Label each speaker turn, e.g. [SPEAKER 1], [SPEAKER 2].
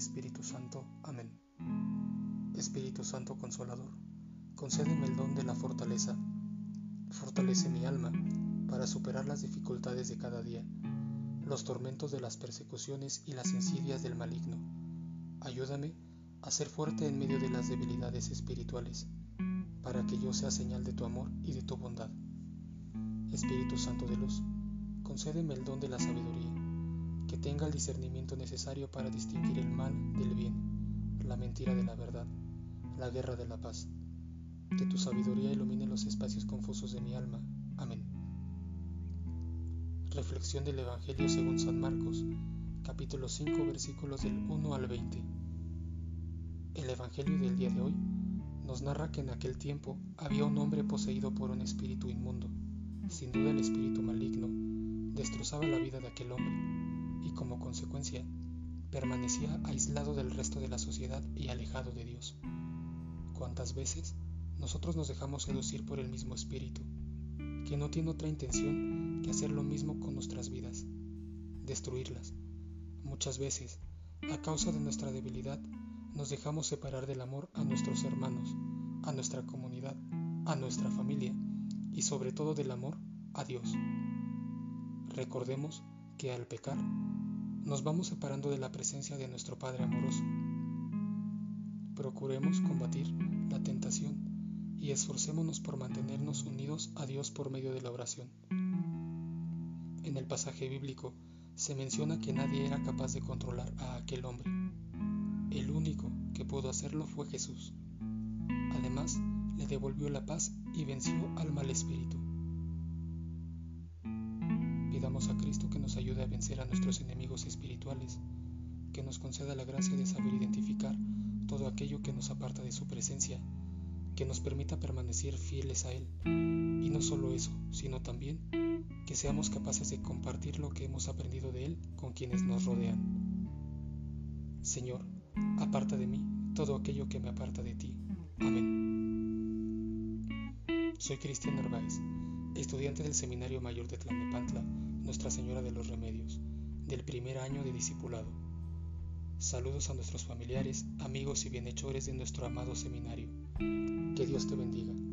[SPEAKER 1] Espíritu Santo. Amén. Espíritu Santo Consolador, concédeme el don de la fortaleza. Fortalece mi alma para superar las dificultades de cada día, los tormentos de las persecuciones y las insidias del maligno. Ayúdame a ser fuerte en medio de las debilidades espirituales, para que yo sea señal de tu amor y de tu bondad. Espíritu Santo de luz, concédeme el don de la sabiduría que tenga el discernimiento necesario para distinguir el mal del bien, la mentira de la verdad, la guerra de la paz. Que tu sabiduría ilumine los espacios confusos de mi alma. Amén. Reflexión del Evangelio según San Marcos, capítulo 5, versículos del 1 al 20. El Evangelio del día de hoy nos narra que en aquel tiempo había un hombre poseído por un espíritu inmundo. Sin duda el espíritu maligno destrozaba la vida de aquel hombre y como consecuencia permanecía aislado del resto de la sociedad y alejado de Dios. ¿Cuántas veces nosotros nos dejamos seducir por el mismo espíritu, que no tiene otra intención que hacer lo mismo con nuestras vidas, destruirlas? Muchas veces, a causa de nuestra debilidad, nos dejamos separar del amor a nuestros hermanos, a nuestra comunidad, a nuestra familia y sobre todo del amor a Dios. Recordemos que al pecar nos vamos separando de la presencia de nuestro Padre amoroso. Procuremos combatir la tentación y esforcémonos por mantenernos unidos a Dios por medio de la oración. En el pasaje bíblico se menciona que nadie era capaz de controlar a aquel hombre. El único que pudo hacerlo fue Jesús. Además, le devolvió la paz y venció al mal espíritu vencer a nuestros enemigos espirituales, que nos conceda la gracia de saber identificar todo aquello que nos aparta de su presencia, que nos permita permanecer fieles a Él. Y no solo eso, sino también que seamos capaces de compartir lo que hemos aprendido de Él con quienes nos rodean. Señor, aparta de mí todo aquello que me aparta de ti. Amén. Soy Cristian Narváez, estudiante del Seminario Mayor de Tlanepantla nuestra Señora de los Remedios, del primer año de discipulado. Saludos a nuestros familiares, amigos y bienhechores de nuestro amado seminario. Que Dios te bendiga.